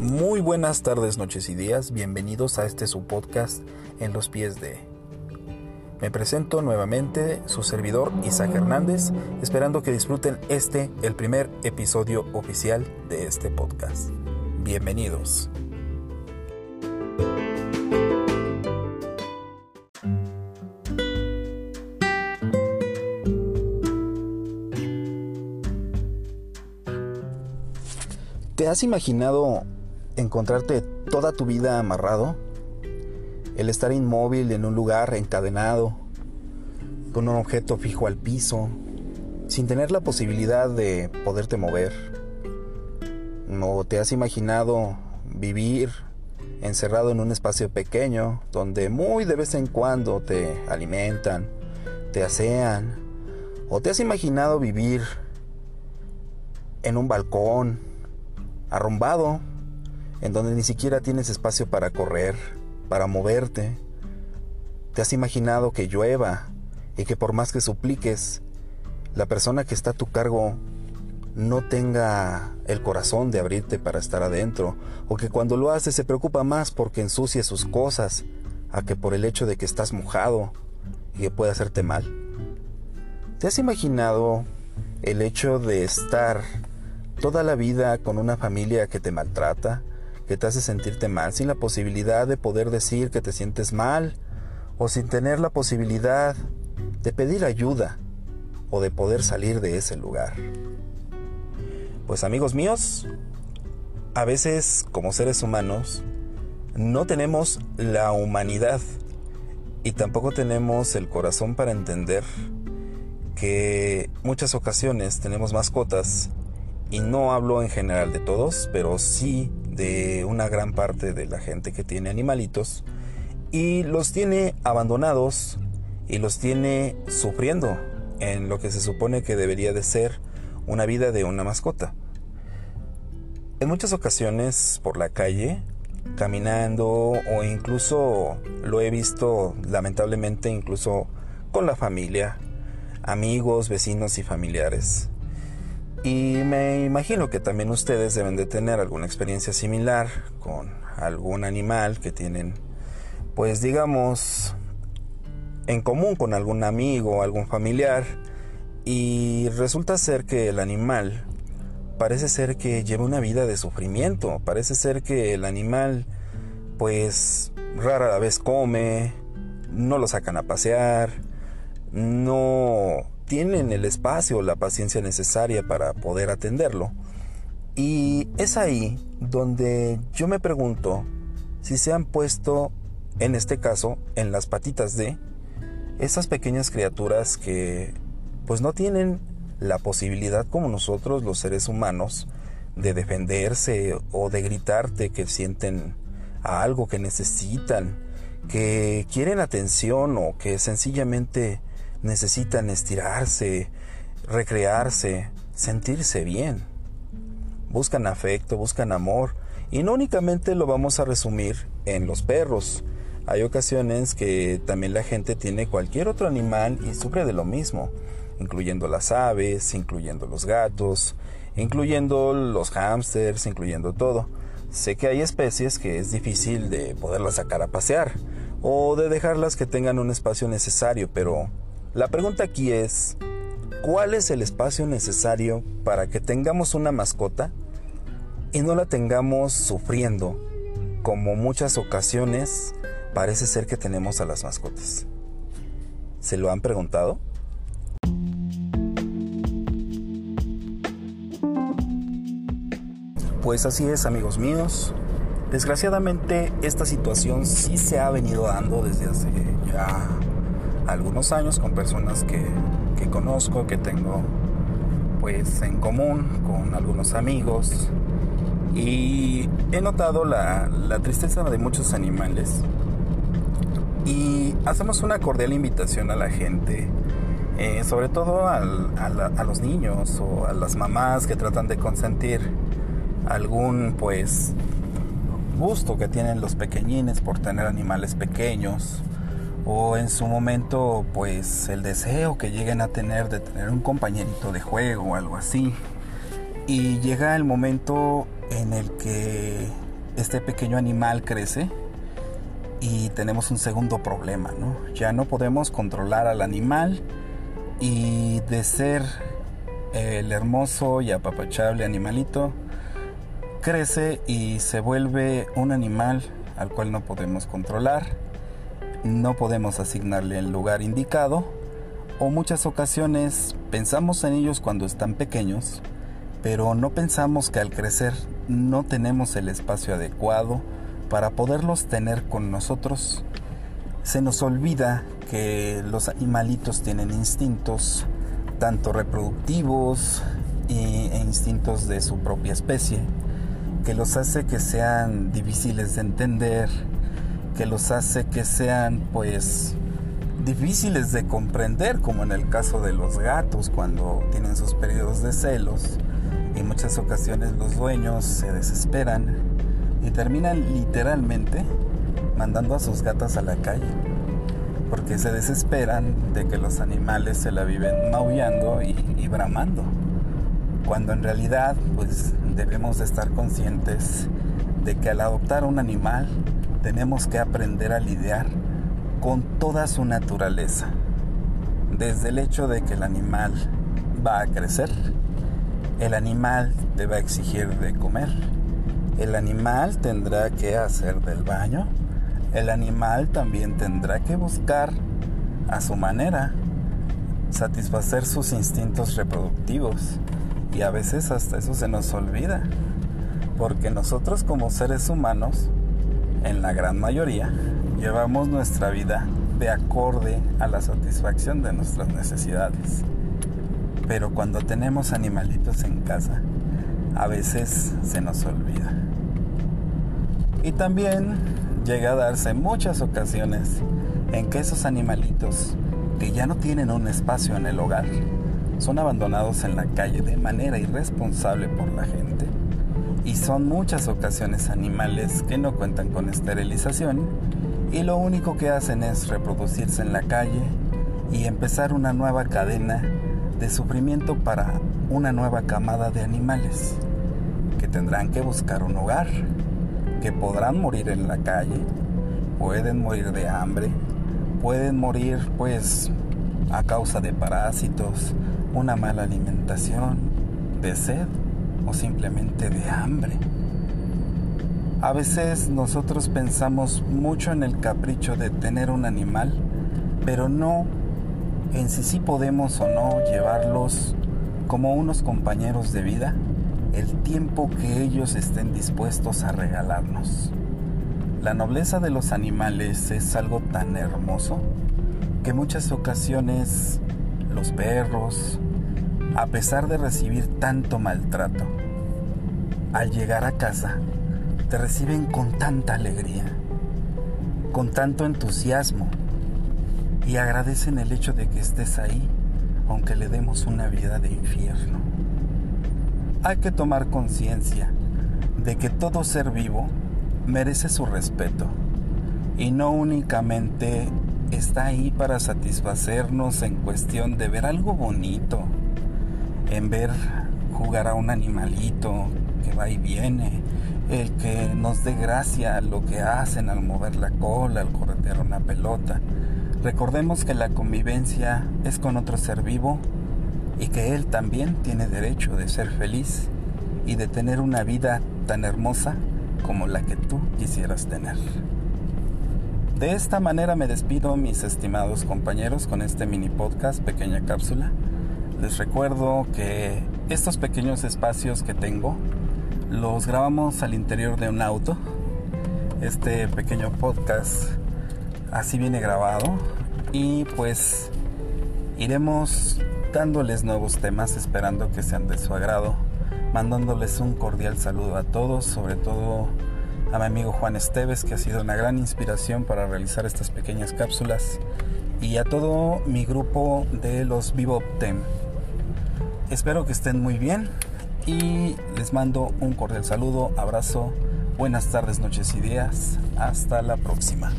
Muy buenas tardes, noches y días. Bienvenidos a este su podcast En los pies de. Me presento nuevamente su servidor Isaac Hernández, esperando que disfruten este, el primer episodio oficial de este podcast. Bienvenidos. ¿Te has imaginado encontrarte toda tu vida amarrado? El estar inmóvil en un lugar encadenado, con un objeto fijo al piso, sin tener la posibilidad de poderte mover. ¿No te has imaginado vivir encerrado en un espacio pequeño donde muy de vez en cuando te alimentan, te asean? ¿O te has imaginado vivir en un balcón, arrumbado, en donde ni siquiera tienes espacio para correr, para moverte. ¿Te has imaginado que llueva y que por más que supliques, la persona que está a tu cargo no tenga el corazón de abrirte para estar adentro, o que cuando lo hace se preocupa más porque ensucie sus cosas, a que por el hecho de que estás mojado y que puede hacerte mal? ¿Te has imaginado el hecho de estar toda la vida con una familia que te maltrata, que te hace sentirte mal, sin la posibilidad de poder decir que te sientes mal, o sin tener la posibilidad de pedir ayuda o de poder salir de ese lugar. Pues amigos míos, a veces como seres humanos no tenemos la humanidad y tampoco tenemos el corazón para entender que muchas ocasiones tenemos mascotas y no hablo en general de todos, pero sí de una gran parte de la gente que tiene animalitos y los tiene abandonados y los tiene sufriendo en lo que se supone que debería de ser una vida de una mascota. En muchas ocasiones por la calle, caminando o incluso lo he visto lamentablemente incluso con la familia, amigos, vecinos y familiares. Y me imagino que también ustedes deben de tener alguna experiencia similar con algún animal que tienen, pues digamos, en común con algún amigo algún familiar. Y resulta ser que el animal parece ser que lleva una vida de sufrimiento. Parece ser que el animal, pues rara vez come, no lo sacan a pasear, no tienen el espacio o la paciencia necesaria para poder atenderlo. Y es ahí donde yo me pregunto si se han puesto, en este caso, en las patitas de esas pequeñas criaturas que pues no tienen la posibilidad como nosotros los seres humanos de defenderse o de gritarte que sienten algo que necesitan, que quieren atención o que sencillamente necesitan estirarse, recrearse, sentirse bien. Buscan afecto, buscan amor y no únicamente lo vamos a resumir en los perros. Hay ocasiones que también la gente tiene cualquier otro animal y sufre de lo mismo, incluyendo las aves, incluyendo los gatos, incluyendo los hámsters, incluyendo todo. Sé que hay especies que es difícil de poderlas sacar a pasear o de dejarlas que tengan un espacio necesario, pero la pregunta aquí es, ¿cuál es el espacio necesario para que tengamos una mascota y no la tengamos sufriendo, como muchas ocasiones parece ser que tenemos a las mascotas? ¿Se lo han preguntado? Pues así es, amigos míos. Desgraciadamente esta situación sí se ha venido dando desde hace ya algunos años con personas que, conozco, que tengo pues en común con algunos amigos. Y he notado la, tristeza de muchos animales. Y hacemos una cordial invitación a la gente, eh, sobre todo a los niños o a las mamás que tratan de consentir algún pues gusto que tienen los pequeñines por tener animales pequeños o en su momento pues el deseo que lleguen a tener de tener un compañerito de juego o algo así y llega el momento en el que este pequeño animal crece y tenemos un segundo problema, ¿no? Ya no podemos controlar al animal y de ser el hermoso y apapachable animalito, crece y se vuelve un animal al cual no podemos controlar, no podemos asignarle el lugar indicado o muchas ocasiones pensamos en ellos cuando están pequeños, pero no pensamos que al crecer no tenemos el espacio adecuado para poderlos tener con nosotros. Se nos olvida que los animalitos tienen instintos, tanto reproductivos e instintos de su propia especie, que los hace que sean difíciles de entender, que los hace que sean pues difíciles de comprender, como en el caso de los gatos cuando tienen sus periodos de celos. En muchas ocasiones los dueños se desesperan y terminan literalmente mandando a sus gatas a la calle porque se desesperan de que los animales se la viven maullando y, y bramando, cuando en realidad pues debemos de estar conscientes de que al adoptar un animal tenemos que aprender a lidiar con toda su naturaleza, desde el hecho de que el animal va a crecer, el animal te va a exigir de comer, el animal tendrá que hacer del baño, el animal también tendrá que buscar a su manera satisfacer sus instintos reproductivos y a veces hasta eso se nos olvida porque nosotros como seres humanos en la gran mayoría llevamos nuestra vida de acorde a la satisfacción de nuestras necesidades. Pero cuando tenemos animalitos en casa a veces se nos olvida. Y también llega a darse muchas ocasiones en que esos animalitos que ya no tienen un espacio en el hogar son abandonados en la calle de manera irresponsable por la gente y son muchas ocasiones animales que no cuentan con esterilización y lo único que hacen es reproducirse en la calle y empezar una nueva cadena de sufrimiento para una nueva camada de animales que tendrán que buscar un hogar que podrán morir en la calle, pueden morir de hambre, pueden morir pues a causa de parásitos, una mala alimentación, de sed simplemente de hambre. A veces nosotros pensamos mucho en el capricho de tener un animal, pero no en si sí podemos o no llevarlos como unos compañeros de vida el tiempo que ellos estén dispuestos a regalarnos. La nobleza de los animales es algo tan hermoso que muchas ocasiones los perros, a pesar de recibir tanto maltrato, al llegar a casa te reciben con tanta alegría, con tanto entusiasmo y agradecen el hecho de que estés ahí aunque le demos una vida de infierno. Hay que tomar conciencia de que todo ser vivo merece su respeto y no únicamente está ahí para satisfacernos en cuestión de ver algo bonito, en ver jugar a un animalito que va y viene, el que nos dé gracia lo que hacen al mover la cola, al corretear una pelota. Recordemos que la convivencia es con otro ser vivo y que Él también tiene derecho de ser feliz y de tener una vida tan hermosa como la que tú quisieras tener. De esta manera me despido mis estimados compañeros con este mini podcast, pequeña cápsula. Les recuerdo que estos pequeños espacios que tengo los grabamos al interior de un auto. Este pequeño podcast así viene grabado y pues iremos dándoles nuevos temas, esperando que sean de su agrado, mandándoles un cordial saludo a todos, sobre todo a mi amigo Juan Esteves, que ha sido una gran inspiración para realizar estas pequeñas cápsulas, y a todo mi grupo de los Vivo Tem. Espero que estén muy bien y les mando un cordial saludo, abrazo, buenas tardes, noches y días. Hasta la próxima.